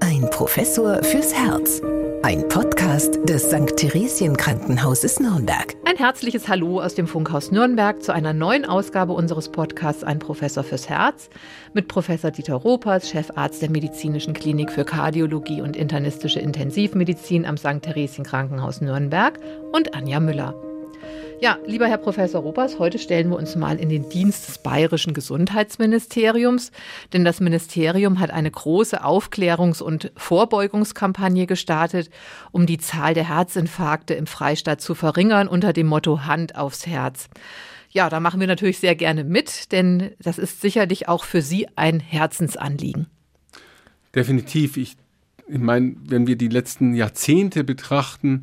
Ein Professor fürs Herz. Ein Podcast des St. Theresien Krankenhauses Nürnberg. Ein herzliches Hallo aus dem Funkhaus Nürnberg zu einer neuen Ausgabe unseres Podcasts Ein Professor fürs Herz mit Professor Dieter Ropers, Chefarzt der Medizinischen Klinik für Kardiologie und internistische Intensivmedizin am St. Theresien Krankenhaus Nürnberg und Anja Müller. Ja, lieber Herr Professor Ropers, heute stellen wir uns mal in den Dienst des Bayerischen Gesundheitsministeriums, denn das Ministerium hat eine große Aufklärungs- und Vorbeugungskampagne gestartet, um die Zahl der Herzinfarkte im Freistaat zu verringern unter dem Motto Hand aufs Herz. Ja, da machen wir natürlich sehr gerne mit, denn das ist sicherlich auch für Sie ein Herzensanliegen. Definitiv. Ich, ich meine, wenn wir die letzten Jahrzehnte betrachten,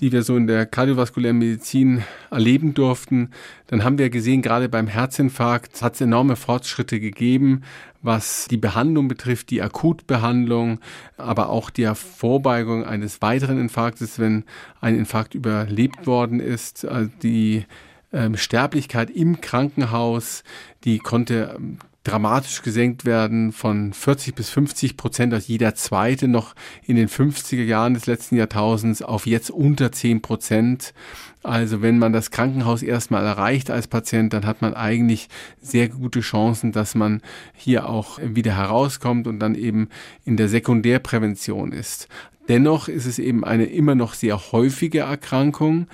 die wir so in der kardiovaskulären Medizin erleben durften, dann haben wir gesehen, gerade beim Herzinfarkt hat es enorme Fortschritte gegeben, was die Behandlung betrifft, die Akutbehandlung, aber auch die Vorbeugung eines weiteren Infarktes, wenn ein Infarkt überlebt worden ist. Also die ähm, Sterblichkeit im Krankenhaus, die konnte ähm, dramatisch gesenkt werden von 40 bis 50 Prozent, als jeder zweite noch in den 50er Jahren des letzten Jahrtausends auf jetzt unter 10 Prozent. Also wenn man das Krankenhaus erstmal erreicht als Patient, dann hat man eigentlich sehr gute Chancen, dass man hier auch wieder herauskommt und dann eben in der Sekundärprävention ist. Dennoch ist es eben eine immer noch sehr häufige Erkrankung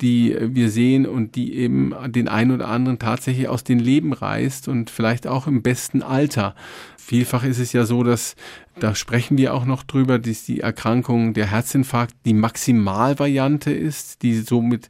die wir sehen und die eben den einen oder anderen tatsächlich aus dem Leben reißt und vielleicht auch im besten Alter. Vielfach ist es ja so, dass da sprechen wir auch noch drüber, dass die Erkrankung der Herzinfarkt die Maximalvariante ist, die somit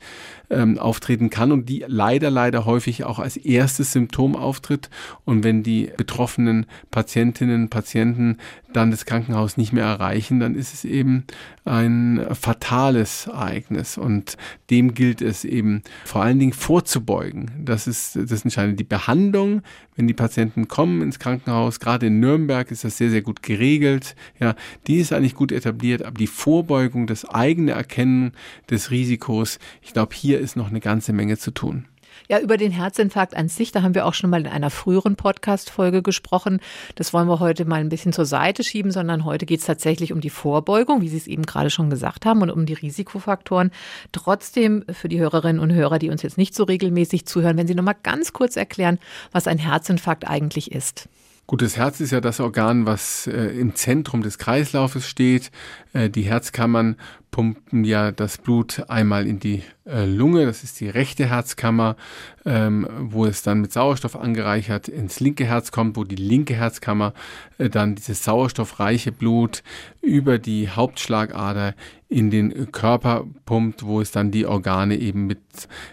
ähm, auftreten kann und die leider, leider häufig auch als erstes Symptom auftritt. Und wenn die betroffenen Patientinnen Patienten dann das Krankenhaus nicht mehr erreichen, dann ist es eben ein fatales Ereignis. Und dem gilt es eben vor allen Dingen vorzubeugen. Das ist das Entscheidende. Die Behandlung, wenn die Patienten kommen ins Krankenhaus, gerade in Nürnberg ist das sehr, sehr gut geregelt. Ja, die ist eigentlich gut etabliert, aber die Vorbeugung, das eigene Erkennen des Risikos, ich glaube, hier ist noch eine ganze Menge zu tun. Ja, über den Herzinfarkt an sich, da haben wir auch schon mal in einer früheren Podcast-Folge gesprochen. Das wollen wir heute mal ein bisschen zur Seite schieben, sondern heute geht es tatsächlich um die Vorbeugung, wie Sie es eben gerade schon gesagt haben, und um die Risikofaktoren. Trotzdem für die Hörerinnen und Hörer, die uns jetzt nicht so regelmäßig zuhören, wenn Sie noch mal ganz kurz erklären, was ein Herzinfarkt eigentlich ist. Gut, das Herz ist ja das Organ, was äh, im Zentrum des Kreislaufes steht. Äh, die Herzkammern pumpen ja das Blut einmal in die äh, Lunge, das ist die rechte Herzkammer, ähm, wo es dann mit Sauerstoff angereichert ins linke Herz kommt, wo die linke Herzkammer äh, dann dieses sauerstoffreiche Blut über die Hauptschlagader in den Körper pumpt, wo es dann die Organe eben mit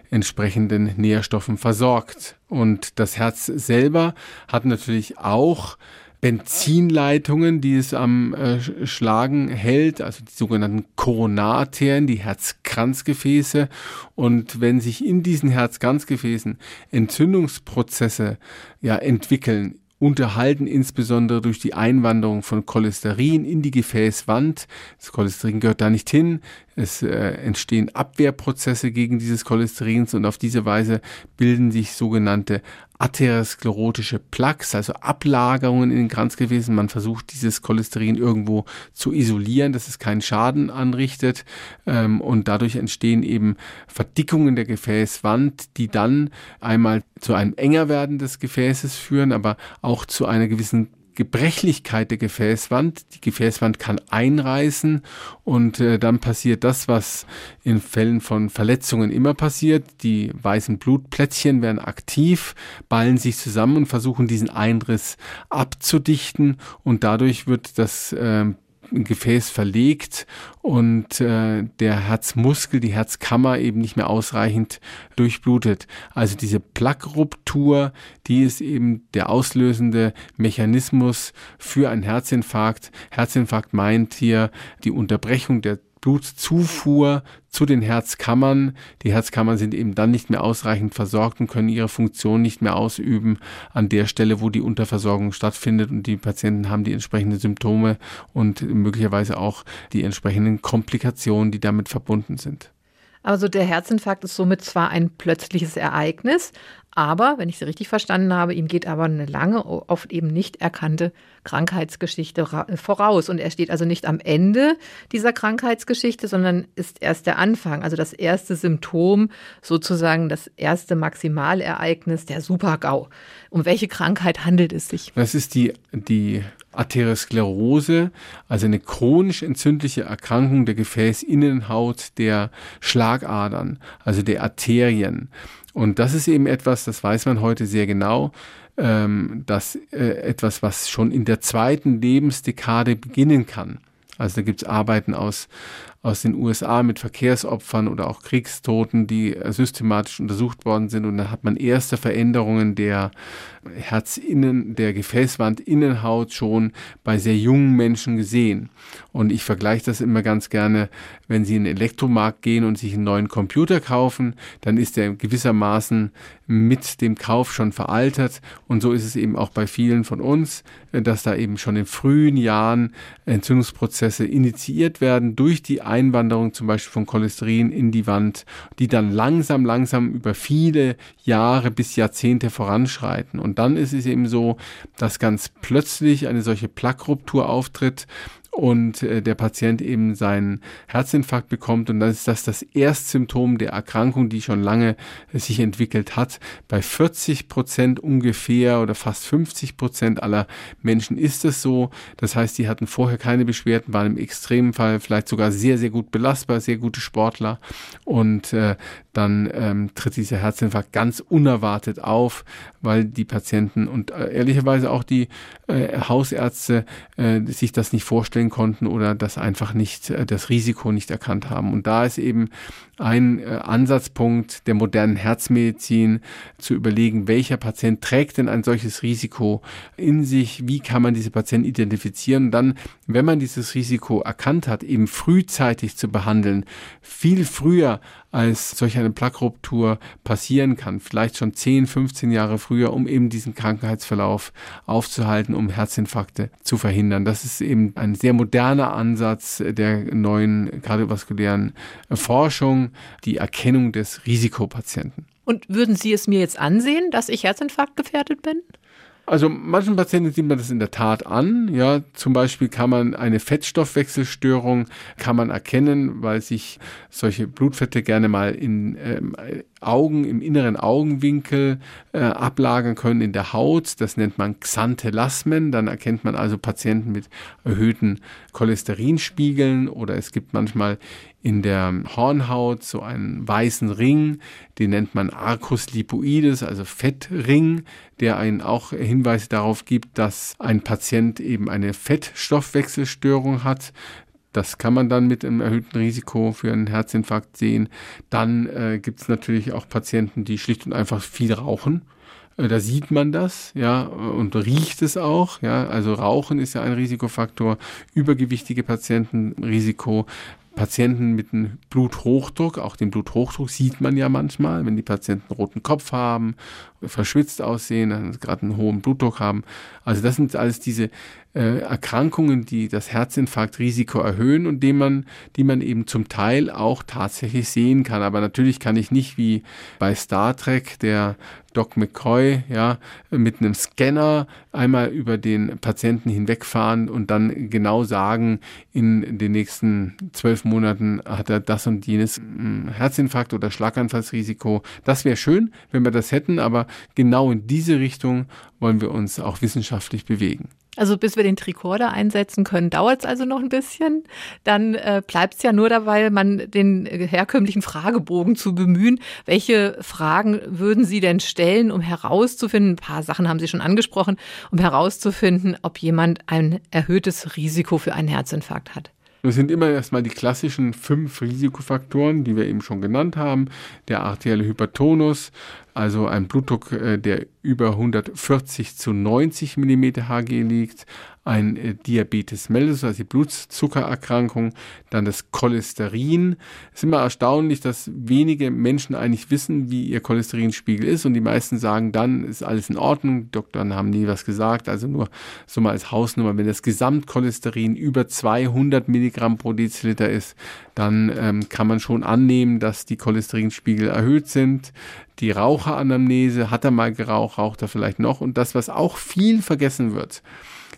entsprechenden Nährstoffen versorgt. Und das Herz selber hat natürlich auch Benzinleitungen, die es am äh, Schlagen hält, also die sogenannten Koronarterien, die Herzkranzgefäße. Und wenn sich in diesen Herzkranzgefäßen Entzündungsprozesse ja entwickeln, unterhalten insbesondere durch die Einwanderung von Cholesterin in die Gefäßwand. Das Cholesterin gehört da nicht hin. Es äh, entstehen Abwehrprozesse gegen dieses Cholesterins und auf diese Weise bilden sich sogenannte atherosklerotische Plaques, also Ablagerungen in den Kranzgefäßen. Man versucht dieses Cholesterin irgendwo zu isolieren, dass es keinen Schaden anrichtet ähm, und dadurch entstehen eben Verdickungen der Gefäßwand, die dann einmal zu einem enger werden des Gefäßes führen, aber auch zu einer gewissen Gebrechlichkeit der Gefäßwand. Die Gefäßwand kann einreißen und äh, dann passiert das, was in Fällen von Verletzungen immer passiert. Die weißen Blutplättchen werden aktiv, ballen sich zusammen und versuchen diesen Einriss abzudichten und dadurch wird das äh, Gefäß verlegt und äh, der Herzmuskel, die Herzkammer eben nicht mehr ausreichend durchblutet. Also diese Plaqueruptur, die ist eben der auslösende Mechanismus für einen Herzinfarkt. Herzinfarkt meint hier die Unterbrechung der Blutzufuhr zu den Herzkammern. Die Herzkammern sind eben dann nicht mehr ausreichend versorgt und können ihre Funktion nicht mehr ausüben an der Stelle, wo die Unterversorgung stattfindet und die Patienten haben die entsprechenden Symptome und möglicherweise auch die entsprechenden Komplikationen, die damit verbunden sind. Also der Herzinfarkt ist somit zwar ein plötzliches Ereignis, aber, wenn ich Sie richtig verstanden habe, ihm geht aber eine lange, oft eben nicht erkannte Krankheitsgeschichte voraus. Und er steht also nicht am Ende dieser Krankheitsgeschichte, sondern ist erst der Anfang, also das erste Symptom, sozusagen das erste Maximalereignis, der Super-GAU. Um welche Krankheit handelt es sich? Das ist die, die Arteriosklerose, also eine chronisch entzündliche Erkrankung der Gefäßinnenhaut der Schlagadern, also der Arterien. Und das ist eben etwas, das weiß man heute sehr genau, ähm, dass äh, etwas, was schon in der zweiten Lebensdekade beginnen kann. Also da gibt es Arbeiten aus, aus den USA mit Verkehrsopfern oder auch Kriegstoten, die äh, systematisch untersucht worden sind. Und dann hat man erste Veränderungen der Herzinnen, der Gefäßwandinnenhaut schon bei sehr jungen Menschen gesehen. Und ich vergleiche das immer ganz gerne, wenn Sie in den Elektromarkt gehen und sich einen neuen Computer kaufen, dann ist der gewissermaßen mit dem Kauf schon veraltert. Und so ist es eben auch bei vielen von uns, äh, dass da eben schon in frühen Jahren Entzündungsprozesse initiiert werden durch die Einwanderung zum Beispiel von Cholesterin in die Wand, die dann langsam, langsam über viele Jahre bis Jahrzehnte voranschreiten. Und dann ist es eben so, dass ganz plötzlich eine solche Plaqueruptur auftritt und äh, der Patient eben seinen Herzinfarkt bekommt und dann ist das das Erstsymptom der Erkrankung, die schon lange äh, sich entwickelt hat. Bei 40 Prozent ungefähr oder fast 50 Prozent aller Menschen ist es so. Das heißt, die hatten vorher keine Beschwerden, waren im extremen Fall vielleicht sogar sehr, sehr gut belastbar, sehr gute Sportler und äh, dann ähm, tritt dieser Herzinfarkt ganz unerwartet auf, weil die Patienten und äh, ehrlicherweise auch die äh, Hausärzte äh, sich das nicht vorstellen konnten oder das einfach nicht, äh, das Risiko nicht erkannt haben. Und da ist eben ein äh, Ansatzpunkt der modernen Herzmedizin zu überlegen, welcher Patient trägt denn ein solches Risiko in sich, wie kann man diese Patienten identifizieren und dann, wenn man dieses Risiko erkannt hat, eben frühzeitig zu behandeln, viel früher als solch eine Plaqueruptur passieren kann, vielleicht schon 10, 15 Jahre früher, um eben diesen Krankheitsverlauf aufzuhalten, um Herzinfarkte zu verhindern. Das ist eben ein sehr moderner Ansatz der neuen kardiovaskulären Forschung, die Erkennung des Risikopatienten. Und würden Sie es mir jetzt ansehen, dass ich Herzinfarkt gefährdet bin? Also manchen Patienten sieht man das in der Tat an. Ja, zum Beispiel kann man eine Fettstoffwechselstörung kann man erkennen, weil sich solche Blutfette gerne mal in ähm, Augen, im inneren Augenwinkel äh, ablagern können in der Haut. Das nennt man Xanthelasmen. Dann erkennt man also Patienten mit erhöhten Cholesterinspiegeln oder es gibt manchmal in der Hornhaut so einen weißen Ring, den nennt man Arcus lipoides, also Fettring, der einen auch Hinweise darauf gibt, dass ein Patient eben eine Fettstoffwechselstörung hat. Das kann man dann mit einem erhöhten Risiko für einen Herzinfarkt sehen. Dann äh, gibt es natürlich auch Patienten, die schlicht und einfach viel rauchen. Äh, da sieht man das, ja, und riecht es auch, ja. Also Rauchen ist ja ein Risikofaktor. Übergewichtige Patienten Risiko. Patienten mit einem Bluthochdruck, auch den Bluthochdruck sieht man ja manchmal, wenn die Patienten roten Kopf haben, verschwitzt aussehen, gerade einen hohen Blutdruck haben. Also das sind alles diese äh, Erkrankungen, die das Herzinfarktrisiko erhöhen und die man, die man eben zum Teil auch tatsächlich sehen kann. Aber natürlich kann ich nicht wie bei Star Trek der Doc McCoy, ja, mit einem Scanner einmal über den Patienten hinwegfahren und dann genau sagen, in den nächsten zwölf Monaten hat er das und jenes hm, Herzinfarkt oder Schlaganfallsrisiko. Das wäre schön, wenn wir das hätten, aber genau in diese Richtung wollen wir uns auch wissenschaftlich bewegen. Also bis wir den Tricorder einsetzen können, dauert es also noch ein bisschen. Dann äh, bleibt es ja nur dabei, man den herkömmlichen Fragebogen zu bemühen. Welche Fragen würden Sie denn stellen, um herauszufinden, ein paar Sachen haben Sie schon angesprochen, um herauszufinden, ob jemand ein erhöhtes Risiko für einen Herzinfarkt hat? Das sind immer erstmal die klassischen fünf Risikofaktoren, die wir eben schon genannt haben. Der arterielle Hypertonus, also ein Blutdruck, äh, der über 140 zu 90 mm Hg liegt, ein äh, Diabetes mellitus, also die Blutzuckererkrankung, dann das Cholesterin. Es ist immer erstaunlich, dass wenige Menschen eigentlich wissen, wie ihr Cholesterinspiegel ist und die meisten sagen dann, ist alles in Ordnung. Doktoren haben nie was gesagt, also nur so mal als Hausnummer, wenn das Gesamtcholesterin über 200 Milligramm pro Deziliter ist, dann ähm, kann man schon annehmen, dass die Cholesterinspiegel erhöht sind. Die Raucheranamnese, hat er mal geraucht, raucht er vielleicht noch und das, was auch viel vergessen wird,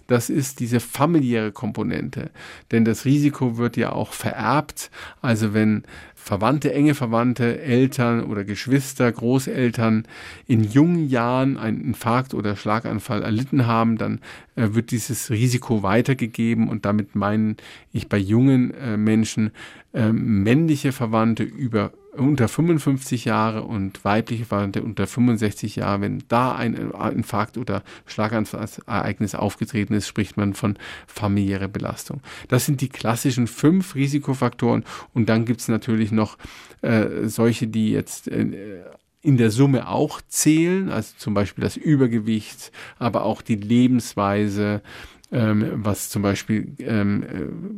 das ist diese familiäre Komponente. Denn das Risiko wird ja auch vererbt. Also wenn Verwandte, enge Verwandte, Eltern oder Geschwister, Großeltern in jungen Jahren einen Infarkt oder Schlaganfall erlitten haben, dann äh, wird dieses Risiko weitergegeben und damit meine ich bei jungen äh, Menschen äh, männliche Verwandte über unter 55 Jahre und weibliche Variante unter 65 Jahre, wenn da ein Infarkt oder Schlaganfallereignis aufgetreten ist, spricht man von familiäre Belastung. Das sind die klassischen fünf Risikofaktoren und dann gibt es natürlich noch äh, solche, die jetzt äh, in der Summe auch zählen, also zum Beispiel das Übergewicht, aber auch die Lebensweise, ähm, was zum Beispiel ähm,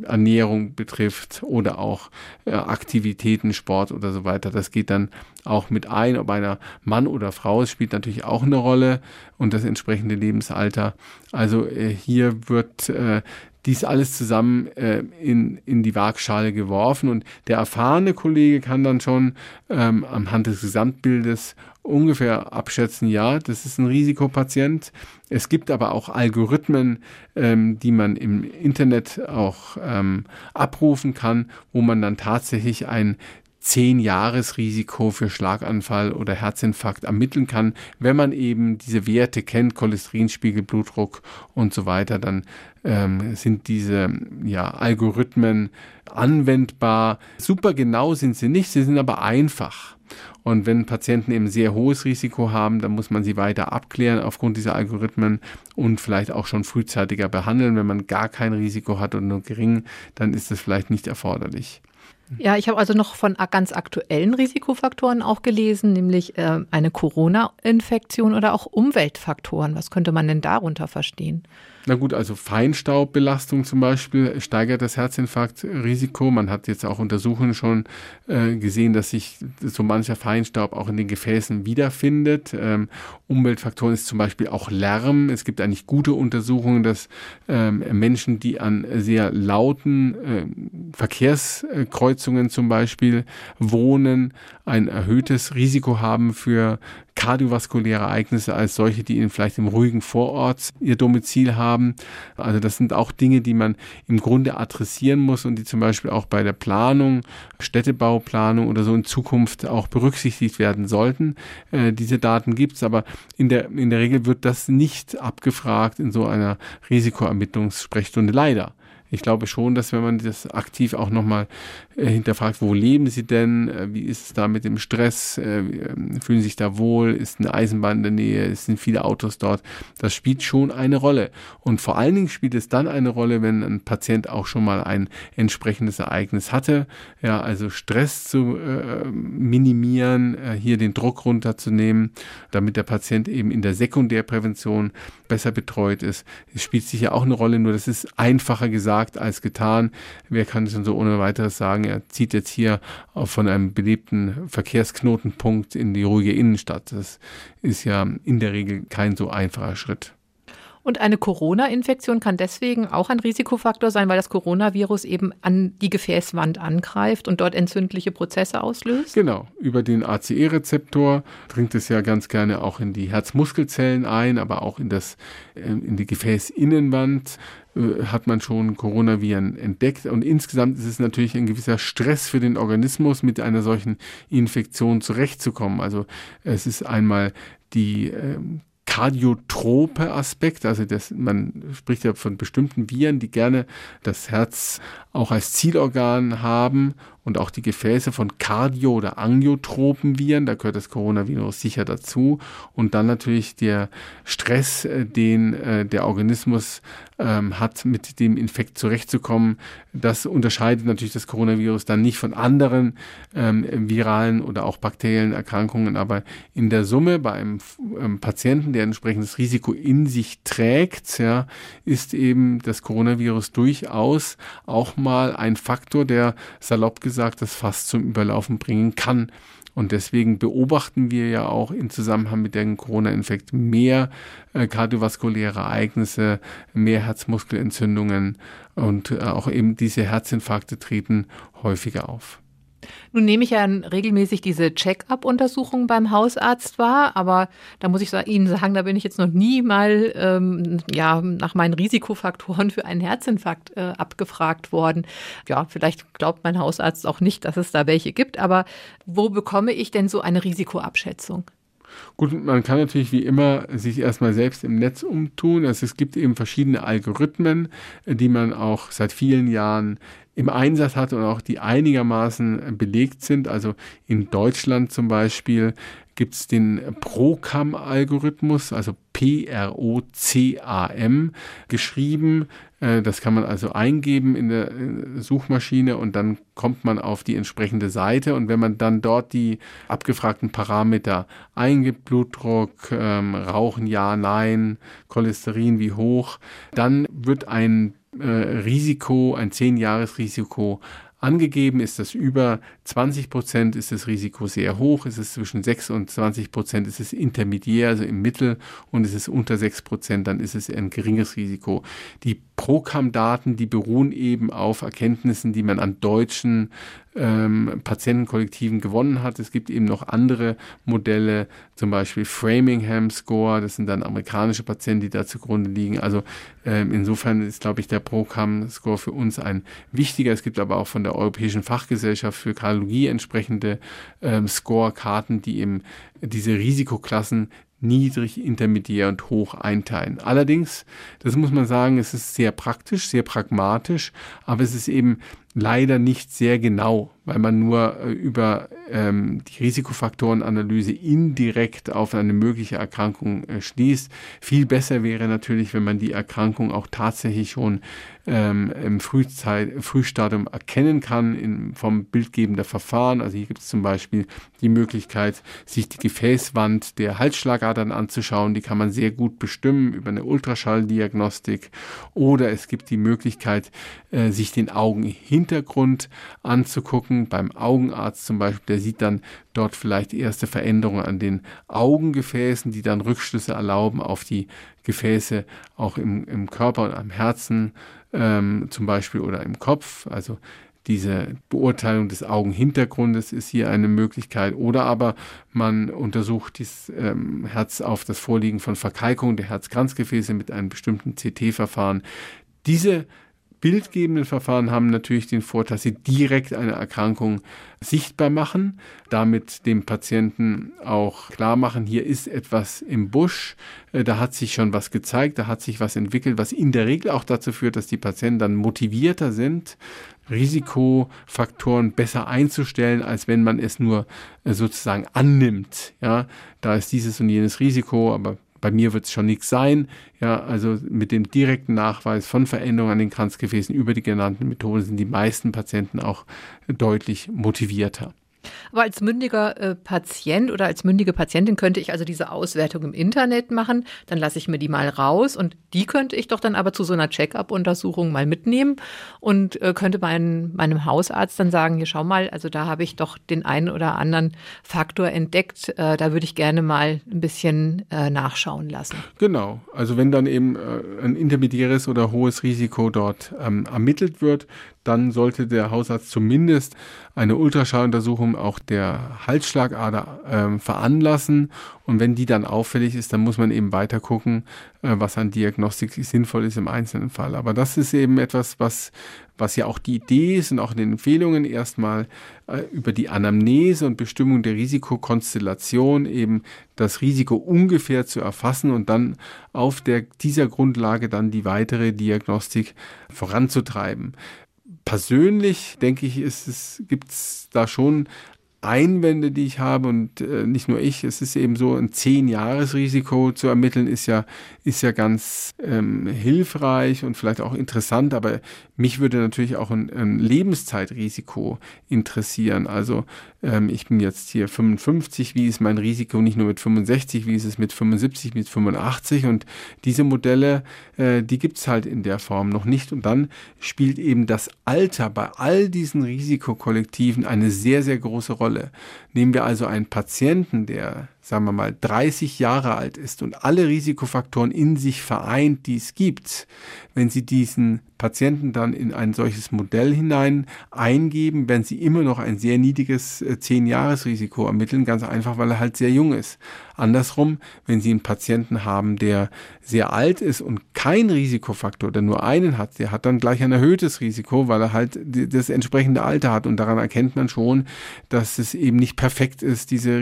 äh, Ernährung betrifft oder auch äh, Aktivitäten, Sport oder so weiter. Das geht dann auch mit ein, ob einer Mann oder Frau ist, spielt natürlich auch eine Rolle und das entsprechende Lebensalter. Also äh, hier wird äh, dies alles zusammen äh, in, in die Waagschale geworfen und der erfahrene Kollege kann dann schon ähm, anhand des Gesamtbildes ungefähr abschätzen, ja, das ist ein Risikopatient. Es gibt aber auch Algorithmen, ähm, die man im Internet auch ähm, abrufen kann, wo man dann tatsächlich ein zehn Jahresrisiko für Schlaganfall oder Herzinfarkt ermitteln kann, wenn man eben diese Werte kennt, Cholesterinspiegel, Blutdruck und so weiter, dann ähm, sind diese ja, Algorithmen anwendbar. Super genau sind sie nicht, sie sind aber einfach. Und wenn Patienten eben sehr hohes Risiko haben, dann muss man sie weiter abklären aufgrund dieser Algorithmen und vielleicht auch schon frühzeitiger behandeln. Wenn man gar kein Risiko hat und nur gering, dann ist das vielleicht nicht erforderlich. Ja, ich habe also noch von ganz aktuellen Risikofaktoren auch gelesen, nämlich äh, eine Corona-Infektion oder auch Umweltfaktoren. Was könnte man denn darunter verstehen? Na gut, also Feinstaubbelastung zum Beispiel steigert das Herzinfarktrisiko. Man hat jetzt auch Untersuchungen schon äh, gesehen, dass sich so mancher Feinstaub auch in den Gefäßen wiederfindet. Ähm, Umweltfaktoren ist zum Beispiel auch Lärm. Es gibt eigentlich gute Untersuchungen, dass ähm, Menschen, die an sehr lauten äh, Verkehrskreuzungen zum Beispiel wohnen, ein erhöhtes Risiko haben für kardiovaskuläre Ereignisse als solche, die vielleicht im ruhigen Vorort ihr Domizil haben. Also das sind auch Dinge, die man im Grunde adressieren muss und die zum Beispiel auch bei der Planung, Städtebauplanung oder so in Zukunft auch berücksichtigt werden sollten. Äh, diese Daten gibt es, aber in der, in der Regel wird das nicht abgefragt in so einer Risikoermittlungssprechstunde leider ich glaube schon, dass wenn man das aktiv auch nochmal hinterfragt, wo leben sie denn, äh, wie ist es da mit dem Stress, äh, ähm, fühlen sie sich da wohl, ist eine Eisenbahn in der Nähe, sind viele Autos dort, das spielt schon eine Rolle. Und vor allen Dingen spielt es dann eine Rolle, wenn ein Patient auch schon mal ein entsprechendes Ereignis hatte, ja, also Stress zu äh, minimieren, äh, hier den Druck runterzunehmen, damit der Patient eben in der Sekundärprävention besser betreut ist. Es spielt sicher auch eine Rolle, nur das ist einfacher gesagt, als getan. Wer kann schon so ohne weiteres sagen, er zieht jetzt hier von einem belebten Verkehrsknotenpunkt in die ruhige Innenstadt. Das ist ja in der Regel kein so einfacher Schritt. Und eine Corona-Infektion kann deswegen auch ein Risikofaktor sein, weil das Coronavirus eben an die Gefäßwand angreift und dort entzündliche Prozesse auslöst? Genau. Über den ACE-Rezeptor dringt es ja ganz gerne auch in die Herzmuskelzellen ein, aber auch in, das, äh, in die Gefäßinnenwand äh, hat man schon Coronaviren entdeckt. Und insgesamt ist es natürlich ein gewisser Stress für den Organismus, mit einer solchen Infektion zurechtzukommen. Also es ist einmal die ähm, kardiotrope Aspekt, also das, man spricht ja von bestimmten Viren, die gerne das Herz auch als Zielorgan haben und auch die Gefäße von Cardio- oder Angiotropenviren, da gehört das Coronavirus sicher dazu. Und dann natürlich der Stress, äh, den äh, der Organismus ähm, hat, mit dem Infekt zurechtzukommen. Das unterscheidet natürlich das Coronavirus dann nicht von anderen ähm, viralen oder auch bakteriellen Erkrankungen, aber in der Summe bei einem ähm, Patienten, der entsprechendes Risiko in sich trägt, ja, ist eben das Coronavirus durchaus auch mal ein Faktor, der salopp gesagt das Fass zum Überlaufen bringen kann. Und deswegen beobachten wir ja auch im Zusammenhang mit dem Corona-Infekt mehr äh, kardiovaskuläre Ereignisse, mehr Herzmuskelentzündungen und äh, auch eben diese Herzinfarkte treten häufiger auf. Nun nehme ich ja regelmäßig diese Check-up-Untersuchungen beim Hausarzt wahr, aber da muss ich Ihnen sagen, da bin ich jetzt noch nie mal ähm, ja, nach meinen Risikofaktoren für einen Herzinfarkt äh, abgefragt worden. Ja, vielleicht glaubt mein Hausarzt auch nicht, dass es da welche gibt, aber wo bekomme ich denn so eine Risikoabschätzung? Gut, man kann natürlich wie immer sich erstmal selbst im Netz umtun. Also es gibt eben verschiedene Algorithmen, die man auch seit vielen Jahren im Einsatz hat und auch die einigermaßen belegt sind. Also in Deutschland zum Beispiel gibt es den PROCAM-Algorithmus, also P-R-O-C-A-M, geschrieben. Äh, das kann man also eingeben in der Suchmaschine und dann kommt man auf die entsprechende Seite. Und wenn man dann dort die abgefragten Parameter eingibt, Blutdruck, ähm, Rauchen, ja, nein, Cholesterin, wie hoch, dann wird ein äh, Risiko, ein 10-Jahres-Risiko angegeben. Ist das über 20 Prozent, ist das Risiko sehr hoch. Ist es zwischen 6 und 20 Prozent, ist es intermediär, also im Mittel. Und ist es unter 6 Prozent, dann ist es ein geringes Risiko. Die Procam-Daten, die beruhen eben auf Erkenntnissen, die man an deutschen ähm, Patientenkollektiven gewonnen hat. Es gibt eben noch andere Modelle, zum Beispiel Framingham Score, das sind dann amerikanische Patienten, die da zugrunde liegen. Also ähm, insofern ist, glaube ich, der Procam Score für uns ein wichtiger. Es gibt aber auch von der Europäischen Fachgesellschaft für Kardiologie entsprechende ähm, Score-Karten, die eben diese Risikoklassen niedrig, intermediär und hoch einteilen. Allerdings, das muss man sagen, es ist sehr praktisch, sehr pragmatisch, aber es ist eben leider nicht sehr genau, weil man nur äh, über ähm, die Risikofaktorenanalyse indirekt auf eine mögliche Erkrankung äh, schließt. Viel besser wäre natürlich, wenn man die Erkrankung auch tatsächlich schon ähm, im Frühzeit, Frühstadium erkennen kann in, vom bildgebender Verfahren. Also hier gibt es zum Beispiel die Möglichkeit, sich die Gefäßwand der Halsschlagadern anzuschauen. Die kann man sehr gut bestimmen über eine Ultraschalldiagnostik. Oder es gibt die Möglichkeit, äh, sich den Augenhintergrund anzugucken. Beim Augenarzt zum Beispiel, der sieht dann dort vielleicht erste Veränderungen an den Augengefäßen, die dann Rückschlüsse erlauben auf die Gefäße auch im, im Körper und am Herzen ähm, zum Beispiel oder im Kopf. Also diese Beurteilung des Augenhintergrundes ist hier eine Möglichkeit. Oder aber man untersucht das ähm, Herz auf das Vorliegen von Verkalkung der Herzkranzgefäße mit einem bestimmten CT-Verfahren. Diese bildgebenden Verfahren haben natürlich den Vorteil, dass sie direkt eine Erkrankung sichtbar machen, damit dem Patienten auch klar machen, hier ist etwas im Busch, äh, da hat sich schon was gezeigt, da hat sich was entwickelt, was in der Regel auch dazu führt, dass die Patienten dann motivierter sind, Risikofaktoren besser einzustellen, als wenn man es nur äh, sozusagen annimmt. Ja, da ist dieses und jenes Risiko, aber bei mir wird es schon nichts sein. Ja, also mit dem direkten Nachweis von Veränderungen an den Kranzgefäßen über die genannten Methoden sind die meisten Patienten auch deutlich motivierter. Aber als mündiger äh, Patient oder als mündige Patientin könnte ich also diese Auswertung im Internet machen. Dann lasse ich mir die mal raus und die könnte ich doch dann aber zu so einer Check-up-Untersuchung mal mitnehmen und äh, könnte mein, meinem Hausarzt dann sagen, hier schau mal, also da habe ich doch den einen oder anderen Faktor entdeckt. Äh, da würde ich gerne mal ein bisschen äh, nachschauen lassen. Genau. Also wenn dann eben äh, ein intermediäres oder hohes Risiko dort ähm, ermittelt wird, dann sollte der Hausarzt zumindest eine Ultraschalluntersuchung auch der Halsschlagader äh, veranlassen. Und wenn die dann auffällig ist, dann muss man eben weiter gucken, äh, was an Diagnostik sinnvoll ist im einzelnen Fall. Aber das ist eben etwas, was, was ja auch die Idee ist und auch in den Empfehlungen erstmal äh, über die Anamnese und Bestimmung der Risikokonstellation eben das Risiko ungefähr zu erfassen und dann auf der, dieser Grundlage dann die weitere Diagnostik voranzutreiben persönlich denke ich, gibt es da schon Einwände, die ich habe und äh, nicht nur ich, es ist eben so, ein Zehn-Jahres-Risiko zu ermitteln, ist ja, ist ja ganz ähm, hilfreich und vielleicht auch interessant, aber mich würde natürlich auch ein, ein Lebenszeitrisiko interessieren. Also ähm, ich bin jetzt hier 55, wie ist mein Risiko nicht nur mit 65, wie ist es mit 75, mit 85 und diese Modelle, äh, die gibt's halt in der Form noch nicht und dann spielt eben das Alter bei all diesen Risikokollektiven eine sehr, sehr große Rolle. Nehmen wir also einen Patienten, der sagen wir mal, 30 Jahre alt ist und alle Risikofaktoren in sich vereint, die es gibt, wenn Sie diesen Patienten dann in ein solches Modell hinein eingeben, werden Sie immer noch ein sehr niedriges 10-Jahres-Risiko äh, ermitteln, ganz einfach, weil er halt sehr jung ist. Andersrum, wenn Sie einen Patienten haben, der sehr alt ist und kein Risikofaktor, der nur einen hat, der hat dann gleich ein erhöhtes Risiko, weil er halt das entsprechende Alter hat. Und daran erkennt man schon, dass es eben nicht perfekt ist, diese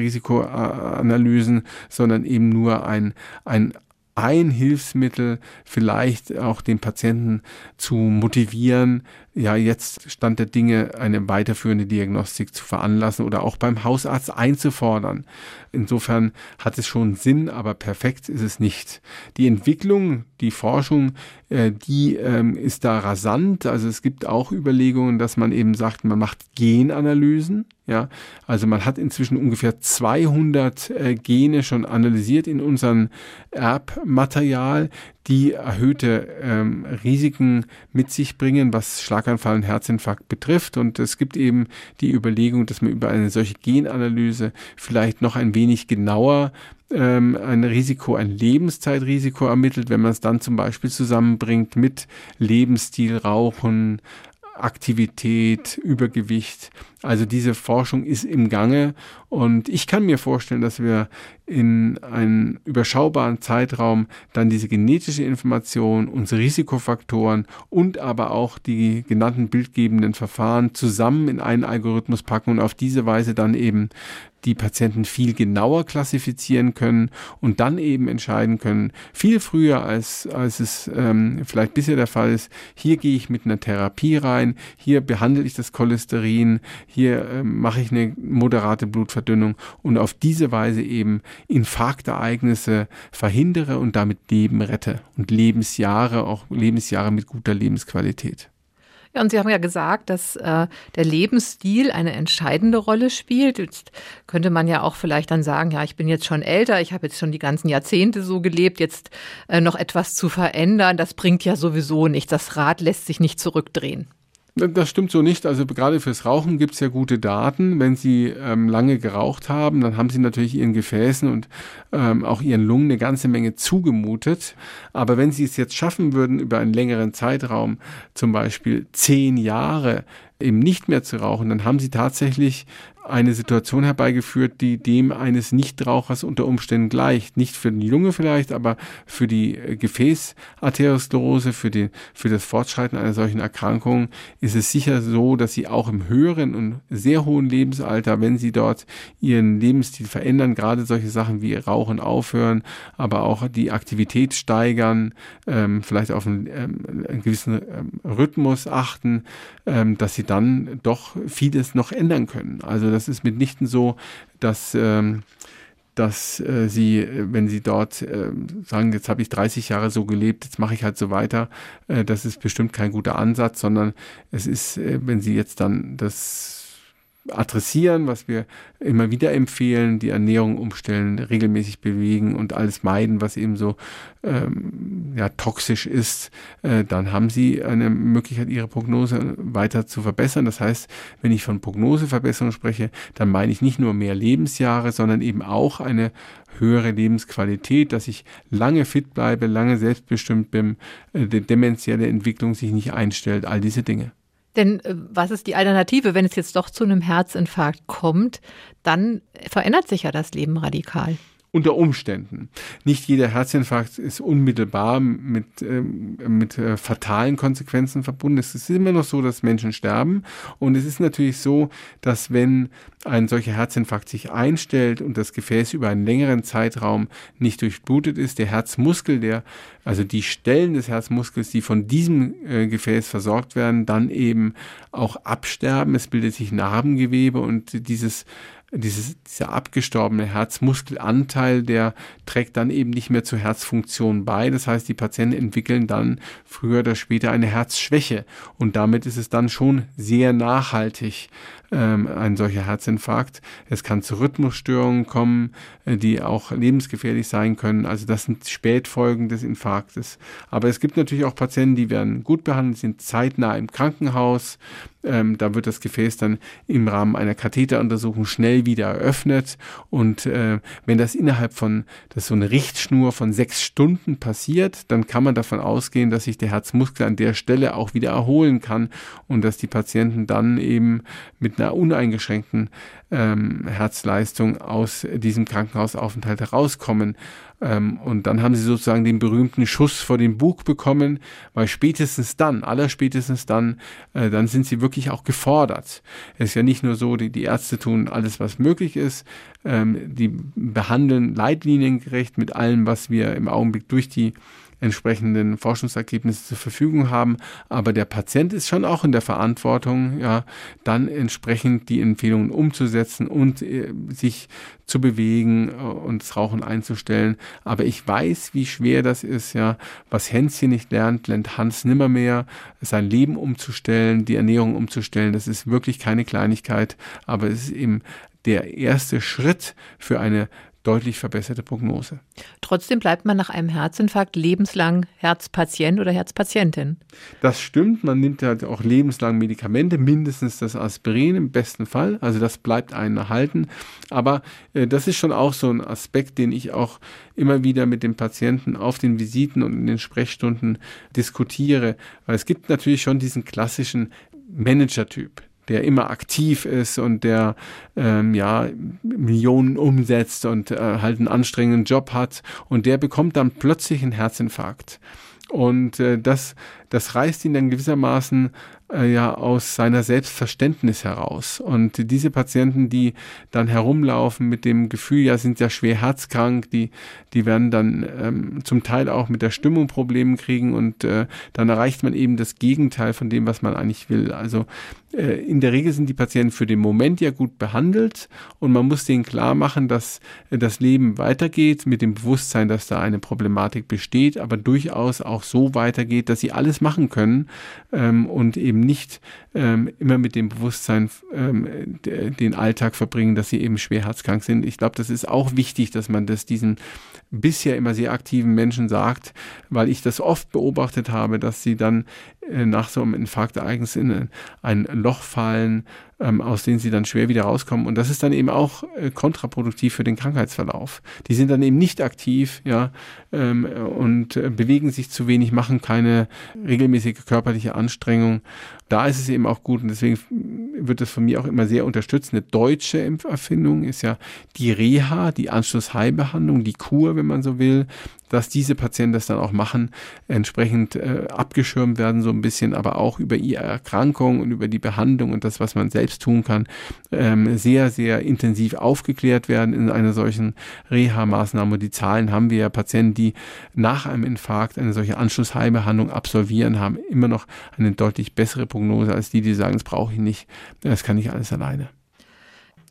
Risikoanalysen, sondern eben nur ein, ein ein Hilfsmittel, vielleicht auch den Patienten zu motivieren, ja, jetzt Stand der Dinge eine weiterführende Diagnostik zu veranlassen oder auch beim Hausarzt einzufordern. Insofern hat es schon Sinn, aber perfekt ist es nicht. Die Entwicklung, die Forschung, äh, die ähm, ist da rasant. Also es gibt auch Überlegungen, dass man eben sagt, man macht Genanalysen. Ja, also man hat inzwischen ungefähr 200 äh, Gene schon analysiert in unserem Erbmaterial, die erhöhte ähm, Risiken mit sich bringen, was Schlaganfall und Herzinfarkt betrifft. Und es gibt eben die Überlegung, dass man über eine solche Genanalyse vielleicht noch ein wenig genauer ähm, ein Risiko, ein Lebenszeitrisiko ermittelt, wenn man es dann zum Beispiel zusammenbringt mit Lebensstil, Rauchen, Aktivität, Übergewicht. Also diese Forschung ist im Gange und ich kann mir vorstellen, dass wir in einem überschaubaren Zeitraum dann diese genetische Information, unsere Risikofaktoren und aber auch die genannten bildgebenden Verfahren zusammen in einen Algorithmus packen und auf diese Weise dann eben die Patienten viel genauer klassifizieren können und dann eben entscheiden können, viel früher als, als es ähm, vielleicht bisher der Fall ist, hier gehe ich mit einer Therapie rein, hier behandle ich das Cholesterin, hier ähm, mache ich eine moderate Blutverdünnung und auf diese Weise eben Infarktereignisse verhindere und damit Leben rette und Lebensjahre, auch Lebensjahre mit guter Lebensqualität. Ja, und Sie haben ja gesagt, dass äh, der Lebensstil eine entscheidende Rolle spielt. Jetzt könnte man ja auch vielleicht dann sagen, ja, ich bin jetzt schon älter, ich habe jetzt schon die ganzen Jahrzehnte so gelebt, jetzt äh, noch etwas zu verändern, das bringt ja sowieso nichts. Das Rad lässt sich nicht zurückdrehen. Das stimmt so nicht. Also gerade fürs Rauchen gibt es ja gute Daten. Wenn Sie ähm, lange geraucht haben, dann haben Sie natürlich Ihren Gefäßen und ähm, auch Ihren Lungen eine ganze Menge zugemutet. Aber wenn Sie es jetzt schaffen würden, über einen längeren Zeitraum, zum Beispiel zehn Jahre, eben nicht mehr zu rauchen, dann haben Sie tatsächlich eine Situation herbeigeführt, die dem eines Nichtrauchers unter Umständen gleicht. Nicht für die Lunge vielleicht, aber für die äh, Gefäßarteriosklerose, für, die, für das Fortschreiten einer solchen Erkrankung ist es sicher so, dass sie auch im höheren und sehr hohen Lebensalter, wenn sie dort ihren Lebensstil verändern, gerade solche Sachen wie Rauchen aufhören, aber auch die Aktivität steigern, ähm, vielleicht auf einen, ähm, einen gewissen ähm, Rhythmus achten, ähm, dass sie dann doch vieles noch ändern können. Also das ist mitnichten so, dass, ähm, dass äh, sie, wenn sie dort äh, sagen, jetzt habe ich 30 Jahre so gelebt, jetzt mache ich halt so weiter, äh, das ist bestimmt kein guter Ansatz, sondern es ist, äh, wenn sie jetzt dann das adressieren, was wir immer wieder empfehlen, die Ernährung umstellen, regelmäßig bewegen und alles meiden, was eben so ähm, ja, toxisch ist, äh, dann haben Sie eine Möglichkeit, Ihre Prognose weiter zu verbessern. Das heißt, wenn ich von Prognoseverbesserung spreche, dann meine ich nicht nur mehr Lebensjahre, sondern eben auch eine höhere Lebensqualität, dass ich lange fit bleibe, lange selbstbestimmt bin, äh, die dementielle Entwicklung sich nicht einstellt, all diese Dinge. Denn äh, was ist die Alternative, wenn es jetzt doch zu einem Herzinfarkt kommt? Dann verändert sich ja das Leben radikal. Unter Umständen. Nicht jeder Herzinfarkt ist unmittelbar mit, ähm, mit äh, fatalen Konsequenzen verbunden. Es ist immer noch so, dass Menschen sterben. Und es ist natürlich so, dass wenn ein solcher Herzinfarkt sich einstellt und das Gefäß über einen längeren Zeitraum nicht durchblutet ist, der Herzmuskel, der, also die Stellen des Herzmuskels, die von diesem äh, Gefäß versorgt werden, dann eben auch absterben. Es bildet sich Narbengewebe und dieses dieses, dieser abgestorbene Herzmuskelanteil, der trägt dann eben nicht mehr zur Herzfunktion bei. Das heißt, die Patienten entwickeln dann früher oder später eine Herzschwäche. Und damit ist es dann schon sehr nachhaltig, ähm, ein solcher Herzinfarkt. Es kann zu Rhythmusstörungen kommen, äh, die auch lebensgefährlich sein können. Also das sind Spätfolgen des Infarktes. Aber es gibt natürlich auch Patienten, die werden gut behandelt, sind zeitnah im Krankenhaus. Ähm, da wird das Gefäß dann im Rahmen einer Katheteruntersuchung schnell wieder eröffnet. Und äh, wenn das innerhalb von, das ist so eine Richtschnur von sechs Stunden passiert, dann kann man davon ausgehen, dass sich der Herzmuskel an der Stelle auch wieder erholen kann und dass die Patienten dann eben mit einer uneingeschränkten ähm, Herzleistung aus diesem Krankenhausaufenthalt herauskommen. Ähm, und dann haben sie sozusagen den berühmten Schuss vor den Bug bekommen, weil spätestens dann, allerspätestens dann, äh, dann sind sie wirklich auch gefordert. Es ist ja nicht nur so, die, die Ärzte tun alles, was möglich ist, ähm, die behandeln leitliniengerecht mit allem, was wir im Augenblick durch die entsprechenden Forschungsergebnisse zur Verfügung haben. Aber der Patient ist schon auch in der Verantwortung, ja, dann entsprechend die Empfehlungen umzusetzen und äh, sich zu bewegen äh, und das Rauchen einzustellen. Aber ich weiß, wie schwer das ist, ja. Was Hänschen nicht lernt, lernt Hans nimmermehr. Sein Leben umzustellen, die Ernährung umzustellen, das ist wirklich keine Kleinigkeit, aber es ist eben der erste Schritt für eine deutlich verbesserte Prognose. Trotzdem bleibt man nach einem Herzinfarkt lebenslang Herzpatient oder Herzpatientin. Das stimmt, man nimmt halt auch lebenslang Medikamente, mindestens das Aspirin im besten Fall, also das bleibt einen erhalten. Aber äh, das ist schon auch so ein Aspekt, den ich auch immer wieder mit den Patienten auf den Visiten und in den Sprechstunden diskutiere, weil es gibt natürlich schon diesen klassischen Manager-Typ der immer aktiv ist und der ähm, ja Millionen umsetzt und äh, halt einen anstrengenden Job hat und der bekommt dann plötzlich einen Herzinfarkt. Und äh, das, das reißt ihn dann gewissermaßen äh, ja aus seiner Selbstverständnis heraus. Und diese Patienten, die dann herumlaufen mit dem Gefühl, ja, sind ja schwer herzkrank, die, die werden dann ähm, zum Teil auch mit der Stimmung Probleme kriegen und äh, dann erreicht man eben das Gegenteil von dem, was man eigentlich will. Also äh, in der Regel sind die Patienten für den Moment ja gut behandelt und man muss denen klar machen, dass äh, das Leben weitergeht mit dem Bewusstsein, dass da eine Problematik besteht, aber durchaus auch so weitergeht, dass sie alles machen können ähm, und eben eben nicht ähm, immer mit dem Bewusstsein ähm, den Alltag verbringen, dass sie eben schwer herzkrank sind. Ich glaube, das ist auch wichtig, dass man das diesen bisher immer sehr aktiven Menschen sagt, weil ich das oft beobachtet habe, dass sie dann äh, nach so einem Infarktereignis in ein Loch fallen, ähm, aus denen sie dann schwer wieder rauskommen. Und das ist dann eben auch äh, kontraproduktiv für den Krankheitsverlauf. Die sind dann eben nicht aktiv, ja, ähm, und äh, bewegen sich zu wenig, machen keine regelmäßige körperliche Anstrengung. Da ist es eben auch gut und deswegen wird es von mir auch immer sehr unterstützt. Eine deutsche Impferfindung ist ja die Reha, die Anschlussheilbehandlung, die Kur, wenn man so will dass diese Patienten das dann auch machen, entsprechend äh, abgeschirmt werden so ein bisschen, aber auch über ihre Erkrankung und über die Behandlung und das, was man selbst tun kann, ähm, sehr, sehr intensiv aufgeklärt werden in einer solchen Reha-Maßnahme. Die Zahlen haben wir ja Patienten, die nach einem Infarkt eine solche Anschlussheilbehandlung absolvieren, haben immer noch eine deutlich bessere Prognose als die, die sagen, das brauche ich nicht, das kann ich alles alleine.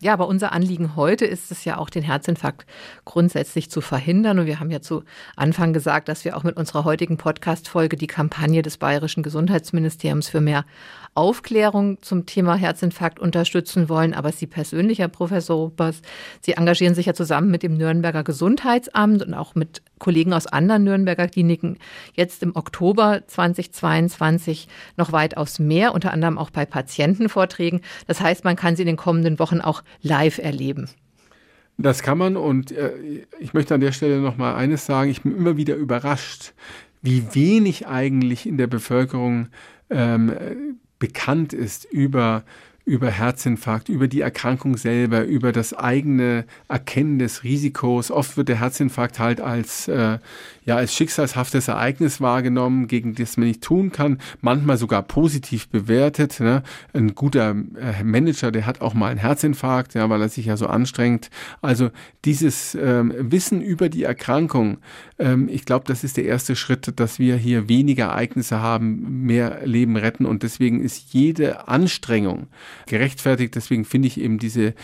Ja, aber unser Anliegen heute ist es ja auch, den Herzinfarkt grundsätzlich zu verhindern. Und wir haben ja zu Anfang gesagt, dass wir auch mit unserer heutigen Podcast-Folge die Kampagne des Bayerischen Gesundheitsministeriums für mehr Aufklärung zum Thema Herzinfarkt unterstützen wollen. Aber Sie persönlich, Herr Professor Ruppers, Sie engagieren sich ja zusammen mit dem Nürnberger Gesundheitsamt und auch mit Kollegen aus anderen Nürnberger Kliniken jetzt im Oktober 2022 noch weitaus mehr, unter anderem auch bei Patientenvorträgen. Das heißt, man kann sie in den kommenden Wochen auch live erleben. Das kann man und äh, ich möchte an der Stelle noch mal eines sagen, ich bin immer wieder überrascht, wie wenig eigentlich in der Bevölkerung ähm, bekannt ist über über Herzinfarkt, über die Erkrankung selber, über das eigene Erkennen des Risikos. Oft wird der Herzinfarkt halt als, äh, ja, als schicksalshaftes Ereignis wahrgenommen, gegen das man nicht tun kann, manchmal sogar positiv bewertet. Ne? Ein guter äh, Manager, der hat auch mal einen Herzinfarkt, ja, weil er sich ja so anstrengt. Also dieses ähm, Wissen über die Erkrankung, ähm, ich glaube, das ist der erste Schritt, dass wir hier weniger Ereignisse haben, mehr Leben retten und deswegen ist jede Anstrengung gerechtfertigt. Deswegen finde ich eben diese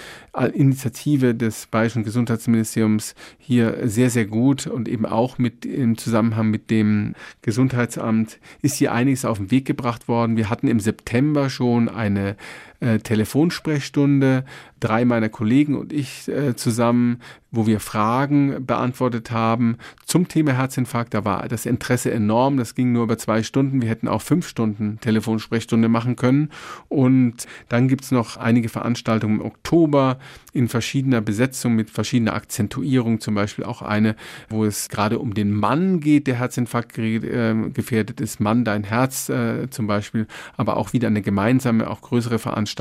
Initiative des Bayerischen Gesundheitsministeriums hier sehr, sehr gut und eben auch mit im Zusammenhang mit dem Gesundheitsamt ist hier einiges auf den Weg gebracht worden. Wir hatten im September schon eine äh, Telefonsprechstunde, drei meiner Kollegen und ich äh, zusammen, wo wir Fragen beantwortet haben zum Thema Herzinfarkt. Da war das Interesse enorm. Das ging nur über zwei Stunden. Wir hätten auch fünf Stunden Telefonsprechstunde machen können. Und dann gibt's noch einige Veranstaltungen im Oktober in verschiedener Besetzung mit verschiedener Akzentuierung. Zum Beispiel auch eine, wo es gerade um den Mann geht, der Herzinfarkt äh, gefährdet ist. Mann, dein Herz äh, zum Beispiel. Aber auch wieder eine gemeinsame, auch größere Veranstaltung,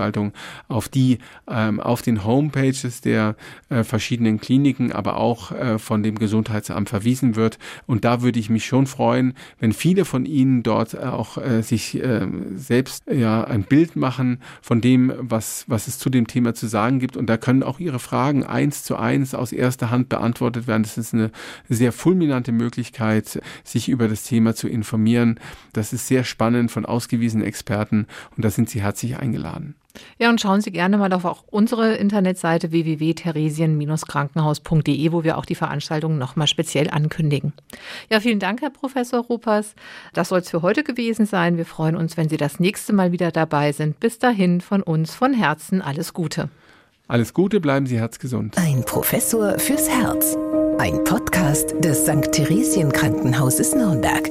auf die ähm, auf den Homepages der äh, verschiedenen Kliniken, aber auch äh, von dem Gesundheitsamt verwiesen wird. Und da würde ich mich schon freuen, wenn viele von Ihnen dort auch äh, sich äh, selbst ja ein Bild machen von dem, was, was es zu dem Thema zu sagen gibt. Und da können auch Ihre Fragen eins zu eins aus erster Hand beantwortet werden. Das ist eine sehr fulminante Möglichkeit, sich über das Thema zu informieren. Das ist sehr spannend von ausgewiesenen Experten und da sind Sie herzlich eingeladen. Ja, und schauen Sie gerne mal auf auch unsere Internetseite www.theresien-krankenhaus.de, wo wir auch die Veranstaltungen nochmal speziell ankündigen. Ja, vielen Dank, Herr Professor Ruppers. Das soll es für heute gewesen sein. Wir freuen uns, wenn Sie das nächste Mal wieder dabei sind. Bis dahin von uns von Herzen alles Gute. Alles Gute, bleiben Sie herzgesund. Ein Professor fürs Herz. Ein Podcast des St. Theresien Krankenhauses Nürnberg.